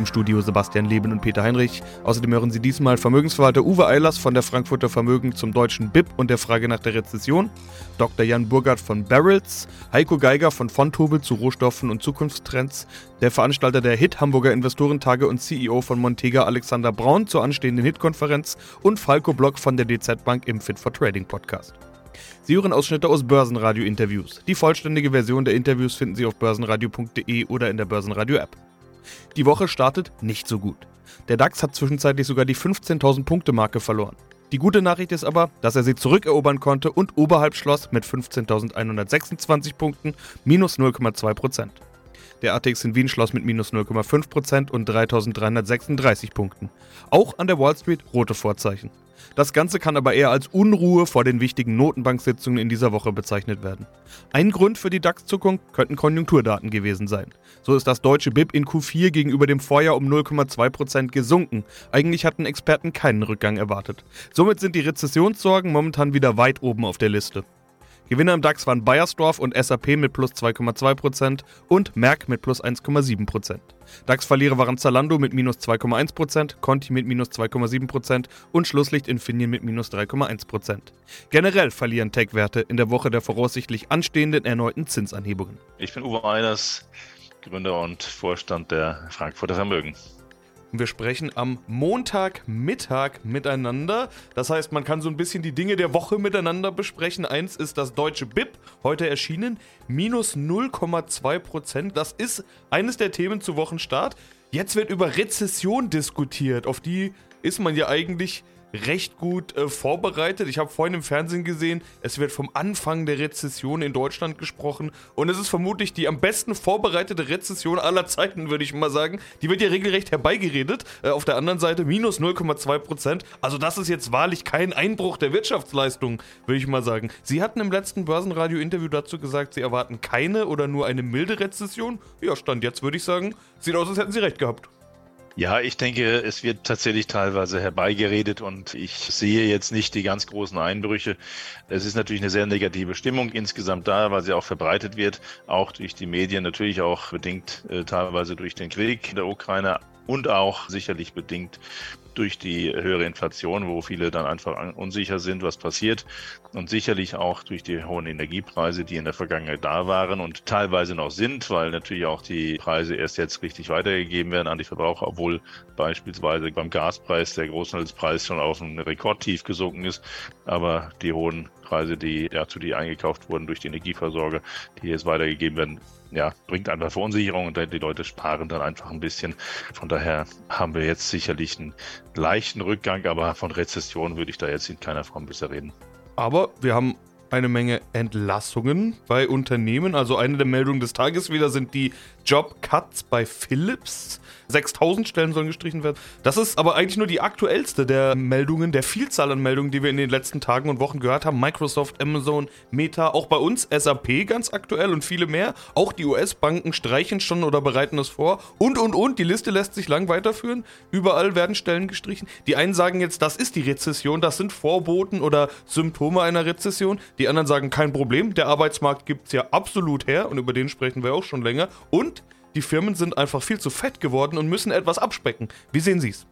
Im Studio Sebastian Leben und Peter Heinrich. Außerdem hören Sie diesmal Vermögensverwalter Uwe Eilers von der Frankfurter Vermögen zum deutschen BIP und der Frage nach der Rezession, Dr. Jan Burgert von Barrels, Heiko Geiger von Fontobel zu Rohstoffen und Zukunftstrends, der Veranstalter der HIT Hamburger Investorentage und CEO von Montega Alexander Braun zur anstehenden HIT-Konferenz und Falco Block von der DZ Bank im Fit for Trading Podcast. Sie hören Ausschnitte aus Börsenradio-Interviews. Die vollständige Version der Interviews finden Sie auf börsenradio.de oder in der Börsenradio-App. Die Woche startet nicht so gut. Der DAX hat zwischenzeitlich sogar die 15.000 Punkte Marke verloren. Die gute Nachricht ist aber, dass er sie zurückerobern konnte und oberhalb schloss mit 15.126 Punkten, minus 0,2%. Der ATX in Wien schloss mit minus 0,5% und 3.336 Punkten. Auch an der Wall Street rote Vorzeichen. Das Ganze kann aber eher als Unruhe vor den wichtigen Notenbanksitzungen in dieser Woche bezeichnet werden. Ein Grund für die DAX-Zuckung könnten Konjunkturdaten gewesen sein. So ist das deutsche BIP in Q4 gegenüber dem Vorjahr um 0,2% gesunken. Eigentlich hatten Experten keinen Rückgang erwartet. Somit sind die Rezessionssorgen momentan wieder weit oben auf der Liste. Gewinner im DAX waren Bayersdorf und SAP mit plus 2,2% und Merck mit plus 1,7%. DAX-Verlierer waren Zalando mit minus 2,1%, Conti mit minus 2,7% und Schlusslicht Infineon mit minus 3,1%. Generell verlieren Tech-Werte in der Woche der voraussichtlich anstehenden erneuten Zinsanhebungen. Ich bin Uwe Eilers, Gründer und Vorstand der Frankfurter Vermögen. Wir sprechen am Montagmittag miteinander. Das heißt, man kann so ein bisschen die Dinge der Woche miteinander besprechen. Eins ist das deutsche BIP, heute erschienen, minus 0,2 Prozent. Das ist eines der Themen zu Wochenstart. Jetzt wird über Rezession diskutiert. Auf die ist man ja eigentlich recht gut äh, vorbereitet. Ich habe vorhin im Fernsehen gesehen, es wird vom Anfang der Rezession in Deutschland gesprochen und es ist vermutlich die am besten vorbereitete Rezession aller Zeiten, würde ich mal sagen. Die wird ja regelrecht herbeigeredet. Äh, auf der anderen Seite minus 0,2 Prozent. Also das ist jetzt wahrlich kein Einbruch der Wirtschaftsleistung, würde ich mal sagen. Sie hatten im letzten Börsenradio-Interview dazu gesagt, Sie erwarten keine oder nur eine milde Rezession. Ja, Stand jetzt würde ich sagen, sieht aus, als hätten Sie recht gehabt. Ja, ich denke, es wird tatsächlich teilweise herbeigeredet und ich sehe jetzt nicht die ganz großen Einbrüche. Es ist natürlich eine sehr negative Stimmung insgesamt da, weil sie auch verbreitet wird, auch durch die Medien, natürlich auch bedingt äh, teilweise durch den Krieg in der Ukraine und auch sicherlich bedingt durch die höhere Inflation, wo viele dann einfach unsicher sind, was passiert. Und sicherlich auch durch die hohen Energiepreise, die in der Vergangenheit da waren und teilweise noch sind, weil natürlich auch die Preise erst jetzt richtig weitergegeben werden an die Verbraucher, obwohl beispielsweise beim Gaspreis der Großhandelspreis schon auf ein Rekordtief gesunken ist. Aber die hohen Preise, die ja zu die eingekauft wurden durch die Energieversorger, die jetzt weitergegeben werden, ja, bringt einfach Verunsicherung und die Leute sparen dann einfach ein bisschen. Von daher haben wir jetzt sicherlich einen leichten Rückgang, aber von Rezession würde ich da jetzt in keiner Form bisher reden. Aber wir haben eine Menge Entlassungen bei Unternehmen. Also eine der Meldungen des Tages wieder sind die Job-Cuts bei Philips. 6000 Stellen sollen gestrichen werden. Das ist aber eigentlich nur die aktuellste der Meldungen, der Vielzahl an Meldungen, die wir in den letzten Tagen und Wochen gehört haben. Microsoft, Amazon, Meta, auch bei uns SAP ganz aktuell und viele mehr. Auch die US-Banken streichen schon oder bereiten es vor. Und, und, und, die Liste lässt sich lang weiterführen. Überall werden Stellen gestrichen. Die einen sagen jetzt, das ist die Rezession, das sind Vorboten oder Symptome einer Rezession. Die anderen sagen, kein Problem, der Arbeitsmarkt gibt es ja absolut her und über den sprechen wir auch schon länger. Und die Firmen sind einfach viel zu fett geworden und müssen etwas abspecken. Wie sehen Sie es?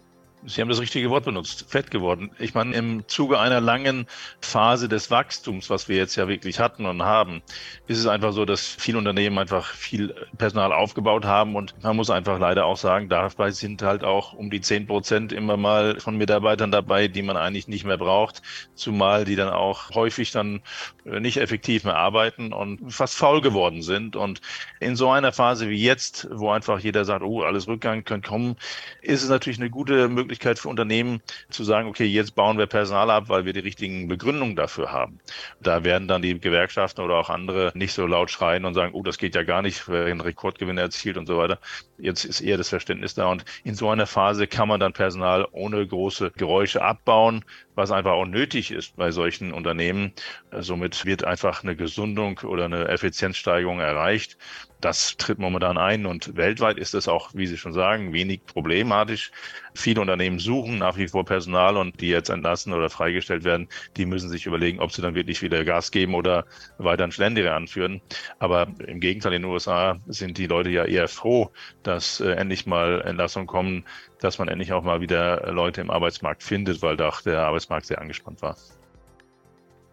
Sie haben das richtige Wort benutzt, fett geworden. Ich meine, im Zuge einer langen Phase des Wachstums, was wir jetzt ja wirklich hatten und haben, ist es einfach so, dass viele Unternehmen einfach viel Personal aufgebaut haben und man muss einfach leider auch sagen, dabei sind halt auch um die zehn Prozent immer mal von Mitarbeitern dabei, die man eigentlich nicht mehr braucht, zumal die dann auch häufig dann nicht effektiv mehr arbeiten und fast faul geworden sind. Und in so einer Phase wie jetzt, wo einfach jeder sagt, oh, alles Rückgang könnte kommen, ist es natürlich eine gute Möglichkeit, Möglichkeit für Unternehmen zu sagen, okay, jetzt bauen wir Personal ab, weil wir die richtigen Begründungen dafür haben. Da werden dann die Gewerkschaften oder auch andere nicht so laut schreien und sagen, oh, das geht ja gar nicht, wer einen Rekordgewinn erzielt und so weiter. Jetzt ist eher das Verständnis da und in so einer Phase kann man dann Personal ohne große Geräusche abbauen was einfach auch nötig ist bei solchen Unternehmen. Somit wird einfach eine Gesundung oder eine Effizienzsteigerung erreicht. Das tritt momentan ein und weltweit ist es auch, wie Sie schon sagen, wenig problematisch. Viele Unternehmen suchen nach wie vor Personal und die jetzt entlassen oder freigestellt werden, die müssen sich überlegen, ob sie dann wirklich wieder Gas geben oder weiter ein Schlendere anführen. Aber im Gegenteil, in den USA sind die Leute ja eher froh, dass äh, endlich mal Entlassungen kommen, dass man endlich auch mal wieder Leute im Arbeitsmarkt findet, weil doch der Arbeitsmarkt sehr angespannt war.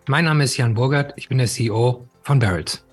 Mein Name ist Jan Burgert, ich bin der CEO von Barrett.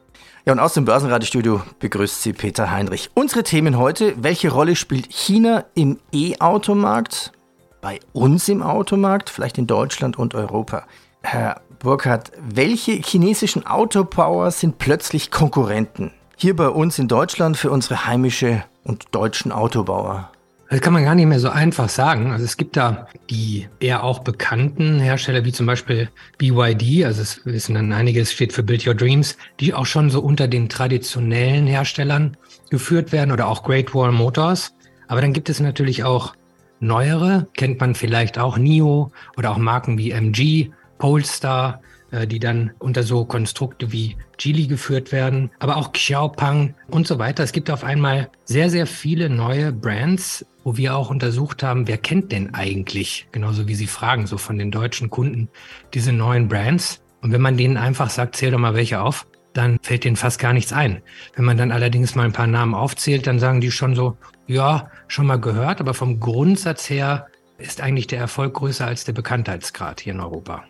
Ja, und aus dem Börsenradiostudio begrüßt Sie Peter Heinrich. Unsere Themen heute, welche Rolle spielt China im E-Automarkt, bei uns im Automarkt, vielleicht in Deutschland und Europa? Herr Burkhardt, welche chinesischen Autobauer sind plötzlich Konkurrenten? Hier bei uns in Deutschland für unsere heimische und deutschen Autobauer. Das kann man gar nicht mehr so einfach sagen. Also es gibt da die eher auch bekannten Hersteller, wie zum Beispiel BYD, also es wissen dann einige, es steht für Build Your Dreams, die auch schon so unter den traditionellen Herstellern geführt werden oder auch Great Wall Motors. Aber dann gibt es natürlich auch neuere, kennt man vielleicht auch NIO oder auch Marken wie MG, Polestar, äh, die dann unter so Konstrukte wie Geely geführt werden, aber auch Xiaopeng und so weiter. Es gibt auf einmal sehr, sehr viele neue Brands, wo wir auch untersucht haben, wer kennt denn eigentlich, genauso wie Sie fragen, so von den deutschen Kunden, diese neuen Brands. Und wenn man denen einfach sagt, zähl doch mal welche auf, dann fällt denen fast gar nichts ein. Wenn man dann allerdings mal ein paar Namen aufzählt, dann sagen die schon so, ja, schon mal gehört, aber vom Grundsatz her ist eigentlich der Erfolg größer als der Bekanntheitsgrad hier in Europa.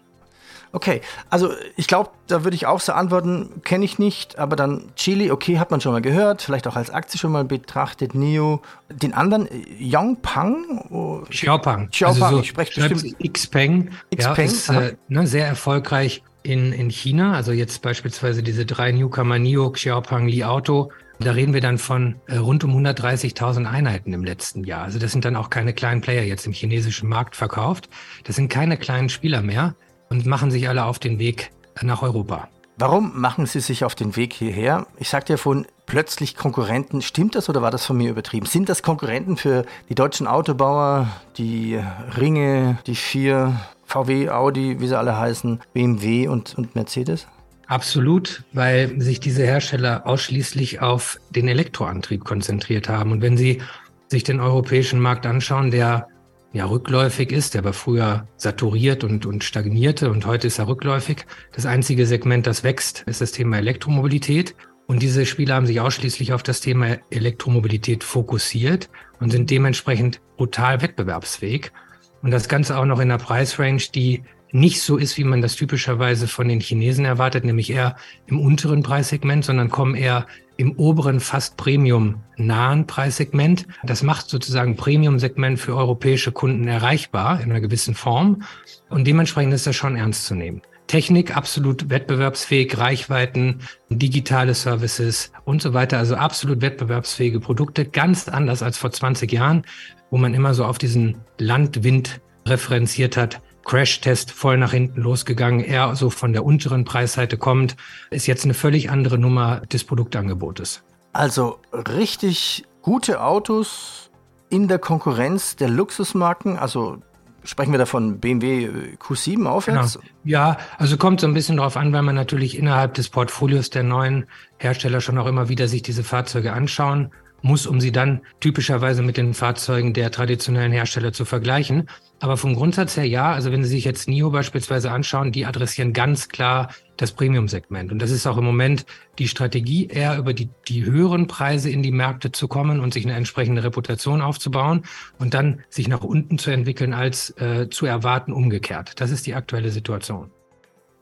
Okay, also ich glaube, da würde ich auch so antworten, kenne ich nicht, aber dann Chili, okay, hat man schon mal gehört, vielleicht auch als Aktie schon mal betrachtet, NIO. Den anderen, Yongpang? Oh, Xiaopang. Xiaopang, also so, ich spreche bestimmt. Xpeng. Xpeng, ja, ist äh, ne, sehr erfolgreich in, in China. Also jetzt beispielsweise diese drei Newcomer NIO, Xiaopang, Li Auto. Da reden wir dann von äh, rund um 130.000 Einheiten im letzten Jahr. Also das sind dann auch keine kleinen Player jetzt im chinesischen Markt verkauft. Das sind keine kleinen Spieler mehr und machen sich alle auf den Weg nach Europa. Warum machen Sie sich auf den Weg hierher? Ich sagte ja vorhin, plötzlich Konkurrenten. Stimmt das oder war das von mir übertrieben? Sind das Konkurrenten für die deutschen Autobauer, die Ringe, die vier, VW, Audi, wie sie alle heißen, BMW und, und Mercedes? Absolut, weil sich diese Hersteller ausschließlich auf den Elektroantrieb konzentriert haben. Und wenn Sie sich den europäischen Markt anschauen, der ja rückläufig ist, der war früher saturiert und, und stagnierte und heute ist er rückläufig. Das einzige Segment, das wächst, ist das Thema Elektromobilität. Und diese Spiele haben sich ausschließlich auf das Thema Elektromobilität fokussiert und sind dementsprechend brutal wettbewerbsfähig. Und das Ganze auch noch in einer Preisrange, die nicht so ist, wie man das typischerweise von den Chinesen erwartet, nämlich eher im unteren Preissegment, sondern kommen eher im oberen, fast Premium-nahen Preissegment. Das macht sozusagen Premium-Segment für europäische Kunden erreichbar in einer gewissen Form. Und dementsprechend ist das schon ernst zu nehmen. Technik absolut wettbewerbsfähig, Reichweiten, digitale Services und so weiter. Also absolut wettbewerbsfähige Produkte, ganz anders als vor 20 Jahren, wo man immer so auf diesen Landwind referenziert hat. Crash-Test voll nach hinten losgegangen, eher so von der unteren Preisseite kommt, ist jetzt eine völlig andere Nummer des Produktangebotes. Also richtig gute Autos in der Konkurrenz der Luxusmarken, also sprechen wir davon BMW Q7 aufwärts? Genau. Ja, also kommt so ein bisschen darauf an, weil man natürlich innerhalb des Portfolios der neuen Hersteller schon auch immer wieder sich diese Fahrzeuge anschauen muss, um sie dann typischerweise mit den Fahrzeugen der traditionellen Hersteller zu vergleichen. Aber vom Grundsatz her ja, also wenn Sie sich jetzt NIO beispielsweise anschauen, die adressieren ganz klar das Premium-Segment. Und das ist auch im Moment die Strategie, eher über die, die höheren Preise in die Märkte zu kommen und sich eine entsprechende Reputation aufzubauen und dann sich nach unten zu entwickeln, als äh, zu erwarten umgekehrt. Das ist die aktuelle Situation.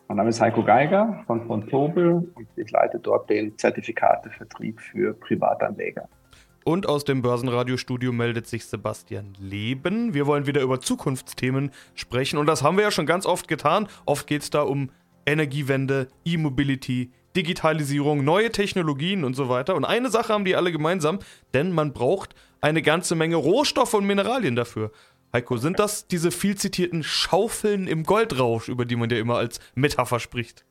Mein Name ist Heiko Geiger von Fontobel und ich leite dort den Zertifikatevertrieb für Privatanleger. Und aus dem Börsenradiostudio meldet sich Sebastian Leben. Wir wollen wieder über Zukunftsthemen sprechen und das haben wir ja schon ganz oft getan. Oft geht es da um Energiewende, E-Mobility, Digitalisierung, neue Technologien und so weiter. Und eine Sache haben die alle gemeinsam, denn man braucht eine ganze Menge Rohstoffe und Mineralien dafür. Heiko, sind das diese viel zitierten Schaufeln im Goldrausch, über die man ja immer als Metapher spricht?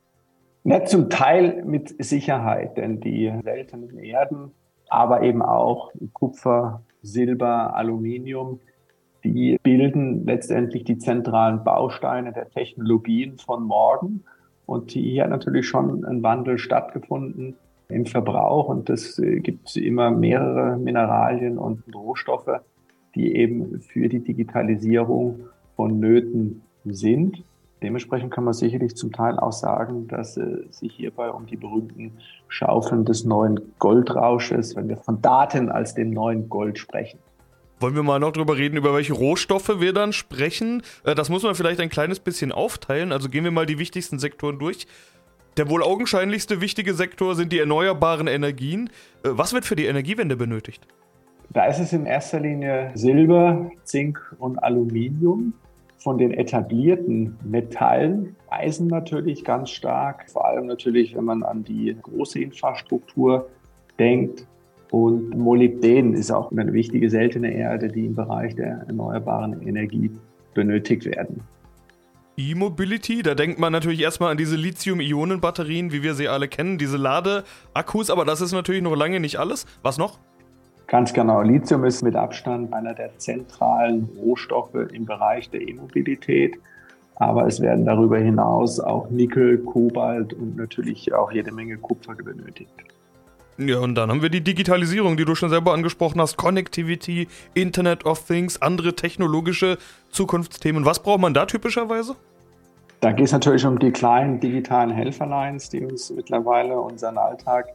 Ja, zum Teil mit Sicherheit, denn die seltenen Erden aber eben auch Kupfer, Silber, Aluminium, die bilden letztendlich die zentralen Bausteine der Technologien von morgen. Und hier hat natürlich schon ein Wandel stattgefunden im Verbrauch und es äh, gibt immer mehrere Mineralien und Rohstoffe, die eben für die Digitalisierung vonnöten sind. Dementsprechend kann man sicherlich zum Teil auch sagen, dass es äh, sich hierbei um die berühmten Schaufeln des neuen Goldrausches, wenn wir von Daten als dem neuen Gold sprechen. Wollen wir mal noch drüber reden, über welche Rohstoffe wir dann sprechen? Äh, das muss man vielleicht ein kleines bisschen aufteilen. Also gehen wir mal die wichtigsten Sektoren durch. Der wohl augenscheinlichste wichtige Sektor sind die erneuerbaren Energien. Äh, was wird für die Energiewende benötigt? Da ist es in erster Linie Silber, Zink und Aluminium. Von den etablierten Metallen, Eisen natürlich ganz stark, vor allem natürlich, wenn man an die große Infrastruktur denkt. Und Molybden ist auch eine wichtige seltene Erde, die im Bereich der erneuerbaren Energie benötigt werden. E-Mobility, da denkt man natürlich erstmal an diese Lithium-Ionen-Batterien, wie wir sie alle kennen, diese Ladeakkus, aber das ist natürlich noch lange nicht alles. Was noch? Ganz genau. Lithium ist mit Abstand einer der zentralen Rohstoffe im Bereich der E-Mobilität. Aber es werden darüber hinaus auch Nickel, Kobalt und natürlich auch jede Menge Kupfer benötigt. Ja, und dann haben wir die Digitalisierung, die du schon selber angesprochen hast, Connectivity, Internet of Things, andere technologische Zukunftsthemen. Was braucht man da typischerweise? Da geht es natürlich um die kleinen digitalen Helferlines, die uns mittlerweile unseren Alltag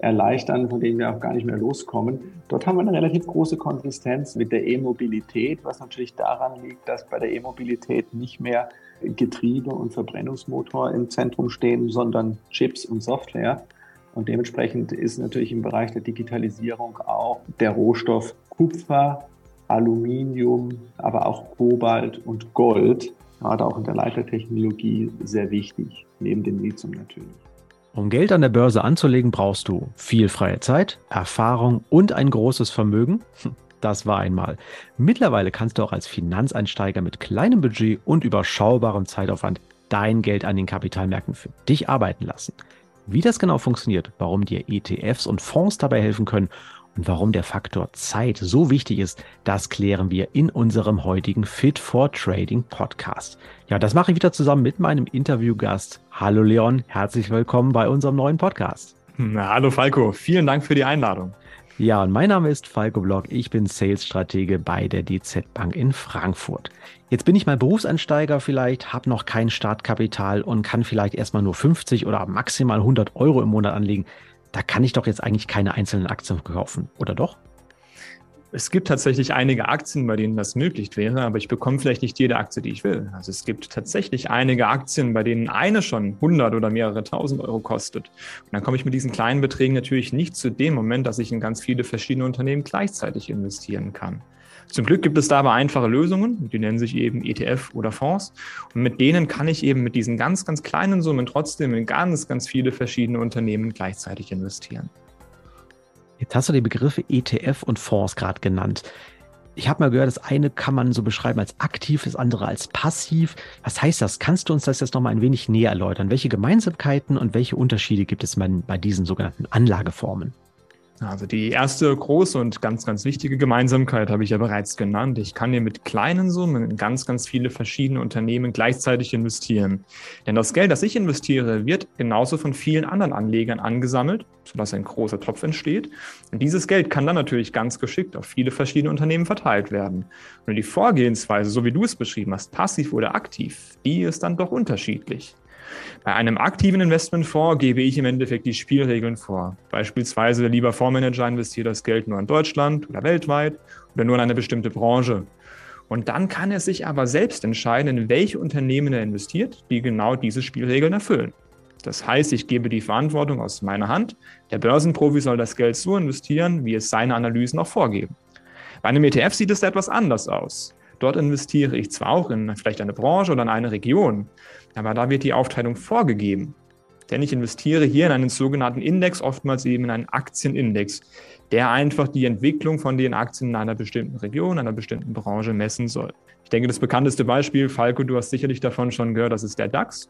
erleichtern, von denen wir auch gar nicht mehr loskommen. Dort haben wir eine relativ große Konsistenz mit der E-Mobilität, was natürlich daran liegt, dass bei der E-Mobilität nicht mehr Getriebe und Verbrennungsmotor im Zentrum stehen, sondern Chips und Software. Und dementsprechend ist natürlich im Bereich der Digitalisierung auch der Rohstoff Kupfer, Aluminium, aber auch Kobalt und Gold, gerade auch in der Leitertechnologie, sehr wichtig, neben dem Lithium natürlich. Um Geld an der Börse anzulegen, brauchst du viel freie Zeit, Erfahrung und ein großes Vermögen. Hm, das war einmal. Mittlerweile kannst du auch als Finanzeinsteiger mit kleinem Budget und überschaubarem Zeitaufwand dein Geld an den Kapitalmärkten für dich arbeiten lassen. Wie das genau funktioniert, warum dir ETFs und Fonds dabei helfen können und warum der Faktor Zeit so wichtig ist, das klären wir in unserem heutigen Fit for Trading Podcast. Ja, das mache ich wieder zusammen mit meinem Interviewgast. Hallo Leon, herzlich willkommen bei unserem neuen Podcast. Na, hallo Falco, vielen Dank für die Einladung. Ja, und mein Name ist Falco Block. Ich bin Sales-Stratege bei der DZ Bank in Frankfurt. Jetzt bin ich mal Berufseinsteiger vielleicht, habe noch kein Startkapital und kann vielleicht erstmal nur 50 oder maximal 100 Euro im Monat anlegen. Da kann ich doch jetzt eigentlich keine einzelnen Aktien kaufen, oder doch? Es gibt tatsächlich einige Aktien, bei denen das möglich wäre, aber ich bekomme vielleicht nicht jede Aktie, die ich will. Also es gibt tatsächlich einige Aktien, bei denen eine schon 100 oder mehrere tausend Euro kostet. Und dann komme ich mit diesen kleinen Beträgen natürlich nicht zu dem Moment, dass ich in ganz viele verschiedene Unternehmen gleichzeitig investieren kann. Zum Glück gibt es da aber einfache Lösungen, die nennen sich eben ETF oder Fonds. Und mit denen kann ich eben mit diesen ganz, ganz kleinen Summen trotzdem in ganz, ganz viele verschiedene Unternehmen gleichzeitig investieren. Jetzt hast du die Begriffe ETF und Fonds gerade genannt. Ich habe mal gehört, das eine kann man so beschreiben als aktiv, das andere als passiv. Was heißt das? Kannst du uns das jetzt noch mal ein wenig näher erläutern? Welche Gemeinsamkeiten und welche Unterschiede gibt es bei diesen sogenannten Anlageformen? Also die erste große und ganz, ganz wichtige Gemeinsamkeit habe ich ja bereits genannt. Ich kann hier mit kleinen Summen in ganz, ganz viele verschiedene Unternehmen gleichzeitig investieren. Denn das Geld, das ich investiere, wird genauso von vielen anderen Anlegern angesammelt, sodass ein großer Topf entsteht. Und dieses Geld kann dann natürlich ganz geschickt auf viele verschiedene Unternehmen verteilt werden. Und die Vorgehensweise, so wie du es beschrieben hast, passiv oder aktiv, die ist dann doch unterschiedlich. Bei einem aktiven Investmentfonds gebe ich im Endeffekt die Spielregeln vor. Beispielsweise, der lieber Fondsmanager investiert das Geld nur in Deutschland oder weltweit oder nur in eine bestimmte Branche. Und dann kann er sich aber selbst entscheiden, in welche Unternehmen er investiert, die genau diese Spielregeln erfüllen. Das heißt, ich gebe die Verantwortung aus meiner Hand. Der Börsenprofi soll das Geld so investieren, wie es seine Analysen auch vorgeben. Bei einem ETF sieht es etwas anders aus. Dort investiere ich zwar auch in vielleicht eine Branche oder in eine Region, aber da wird die Aufteilung vorgegeben. Denn ich investiere hier in einen sogenannten Index, oftmals eben in einen Aktienindex, der einfach die Entwicklung von den Aktien in einer bestimmten Region, einer bestimmten Branche messen soll. Ich denke, das bekannteste Beispiel, Falco, du hast sicherlich davon schon gehört, das ist der DAX.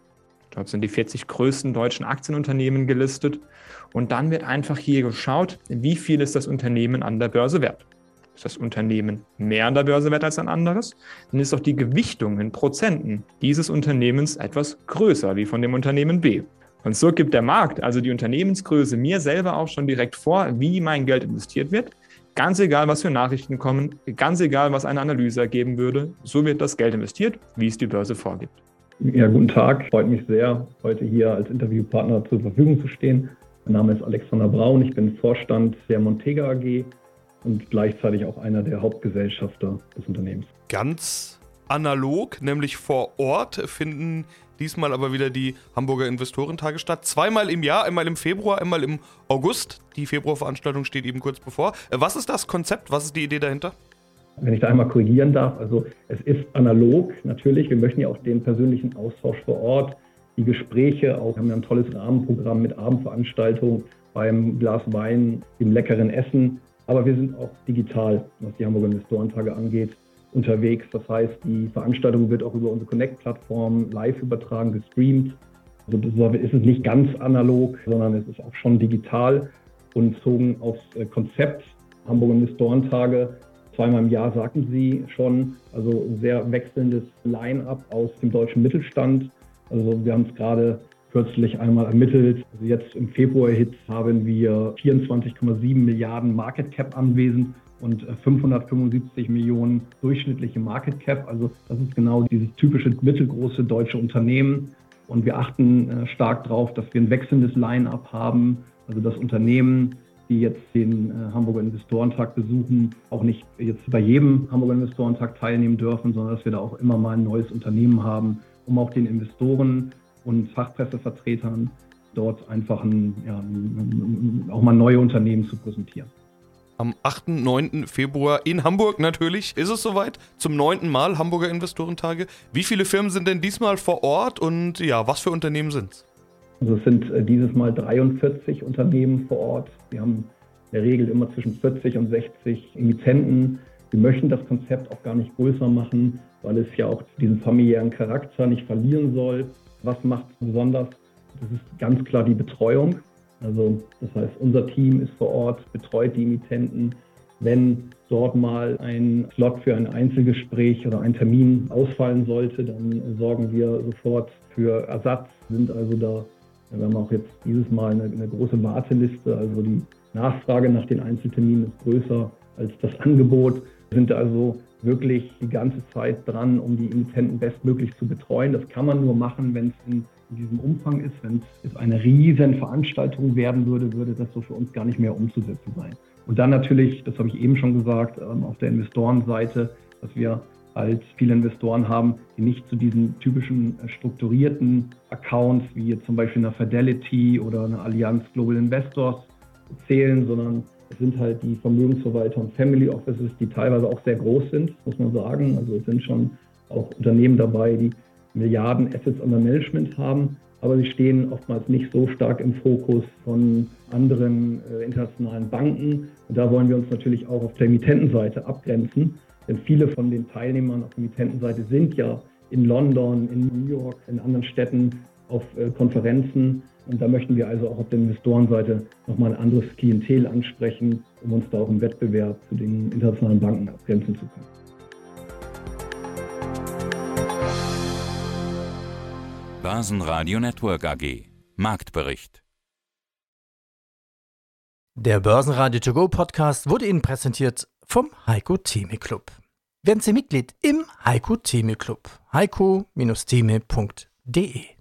Dort sind die 40 größten deutschen Aktienunternehmen gelistet. Und dann wird einfach hier geschaut, wie viel ist das Unternehmen an der Börse wert. Das Unternehmen mehr an der Börse wert als ein anderes, dann ist auch die Gewichtung in Prozenten dieses Unternehmens etwas größer wie von dem Unternehmen B. Und so gibt der Markt, also die Unternehmensgröße, mir selber auch schon direkt vor, wie mein Geld investiert wird. Ganz egal, was für Nachrichten kommen, ganz egal, was eine Analyse ergeben würde, so wird das Geld investiert, wie es die Börse vorgibt. Ja, guten Tag. Freut mich sehr, heute hier als Interviewpartner zur Verfügung zu stehen. Mein Name ist Alexander Braun. Ich bin Vorstand der Montega AG und gleichzeitig auch einer der Hauptgesellschafter des Unternehmens. Ganz analog, nämlich vor Ort, finden diesmal aber wieder die Hamburger Investorentage statt. Zweimal im Jahr, einmal im Februar, einmal im August. Die Februarveranstaltung steht eben kurz bevor. Was ist das Konzept? Was ist die Idee dahinter? Wenn ich da einmal korrigieren darf, also es ist analog natürlich. Wir möchten ja auch den persönlichen Austausch vor Ort, die Gespräche, auch haben wir ein tolles Rahmenprogramm mit Abendveranstaltungen beim Glas Wein, dem leckeren Essen. Aber wir sind auch digital, was die Hamburger Investorentage angeht unterwegs. Das heißt, die Veranstaltung wird auch über unsere Connect-Plattform live übertragen, gestreamt. Also ist es nicht ganz analog, sondern es ist auch schon digital und bezogen aufs äh, Konzept Hamburger Investorentage. Zweimal im Jahr sagten Sie schon, also sehr wechselndes Line-up aus dem deutschen Mittelstand. Also wir haben es gerade kürzlich einmal ermittelt. Also jetzt im Februar-Hit haben wir 24,7 Milliarden Market Cap anwesend und 575 äh, Millionen durchschnittliche Market Cap. Also das ist genau dieses typische mittelgroße deutsche Unternehmen. Und wir achten äh, stark darauf, dass wir ein wechselndes Line-up haben. Also das Unternehmen, die jetzt den äh, Hamburger Investorentag besuchen, auch nicht jetzt bei jedem Hamburger Investorentag teilnehmen dürfen, sondern dass wir da auch immer mal ein neues Unternehmen haben, um auch den Investoren und Fachpressevertretern dort einfach ein, ja, auch mal neue Unternehmen zu präsentieren am 8. 9. Februar in Hamburg natürlich. Ist es soweit? Zum neunten Mal Hamburger Investorentage. Wie viele Firmen sind denn diesmal vor Ort und ja, was für Unternehmen sind es? Also es sind äh, dieses Mal 43 Unternehmen vor Ort. Wir haben in der Regel immer zwischen 40 und 60 Emittenten. Wir möchten das Konzept auch gar nicht größer machen, weil es ja auch diesen familiären Charakter nicht verlieren soll. Was macht es besonders? Das ist ganz klar die Betreuung. Also das heißt, unser Team ist vor Ort, betreut die Emittenten. Wenn dort mal ein Slot für ein Einzelgespräch oder ein Termin ausfallen sollte, dann sorgen wir sofort für Ersatz, sind also da. Wir haben auch jetzt dieses Mal eine, eine große Warteliste, also die Nachfrage nach den Einzelterminen ist größer als das Angebot. Wir sind also wirklich die ganze Zeit dran, um die Emittenten bestmöglich zu betreuen. Das kann man nur machen, wenn es in in diesem Umfang ist. Wenn es eine riesen Veranstaltung werden würde, würde das so für uns gar nicht mehr umzusetzen sein. Und dann natürlich, das habe ich eben schon gesagt, ähm, auf der Investorenseite, dass wir halt viele Investoren haben, die nicht zu diesen typischen äh, strukturierten Accounts wie zum Beispiel eine Fidelity oder eine Allianz Global Investors zählen, sondern sind halt die Vermögensverwalter und Family Offices, die teilweise auch sehr groß sind, muss man sagen. Also es sind schon auch Unternehmen dabei, die Milliarden Assets under Management haben, aber sie stehen oftmals nicht so stark im Fokus von anderen äh, internationalen Banken. Und da wollen wir uns natürlich auch auf der Emittentenseite abgrenzen, denn viele von den Teilnehmern auf der Emittentenseite sind ja in London, in New York, in anderen Städten auf äh, Konferenzen. Und da möchten wir also auch auf der Investorenseite nochmal ein anderes Klientel ansprechen, um uns da auch im Wettbewerb zu den internationalen Banken abgrenzen zu können. Börsenradio Network AG. Marktbericht. Der Börsenradio To Go Podcast wurde Ihnen präsentiert vom Heiko Theme Club. Werden Sie Mitglied im Heiko Theme Club. heiko-theme.de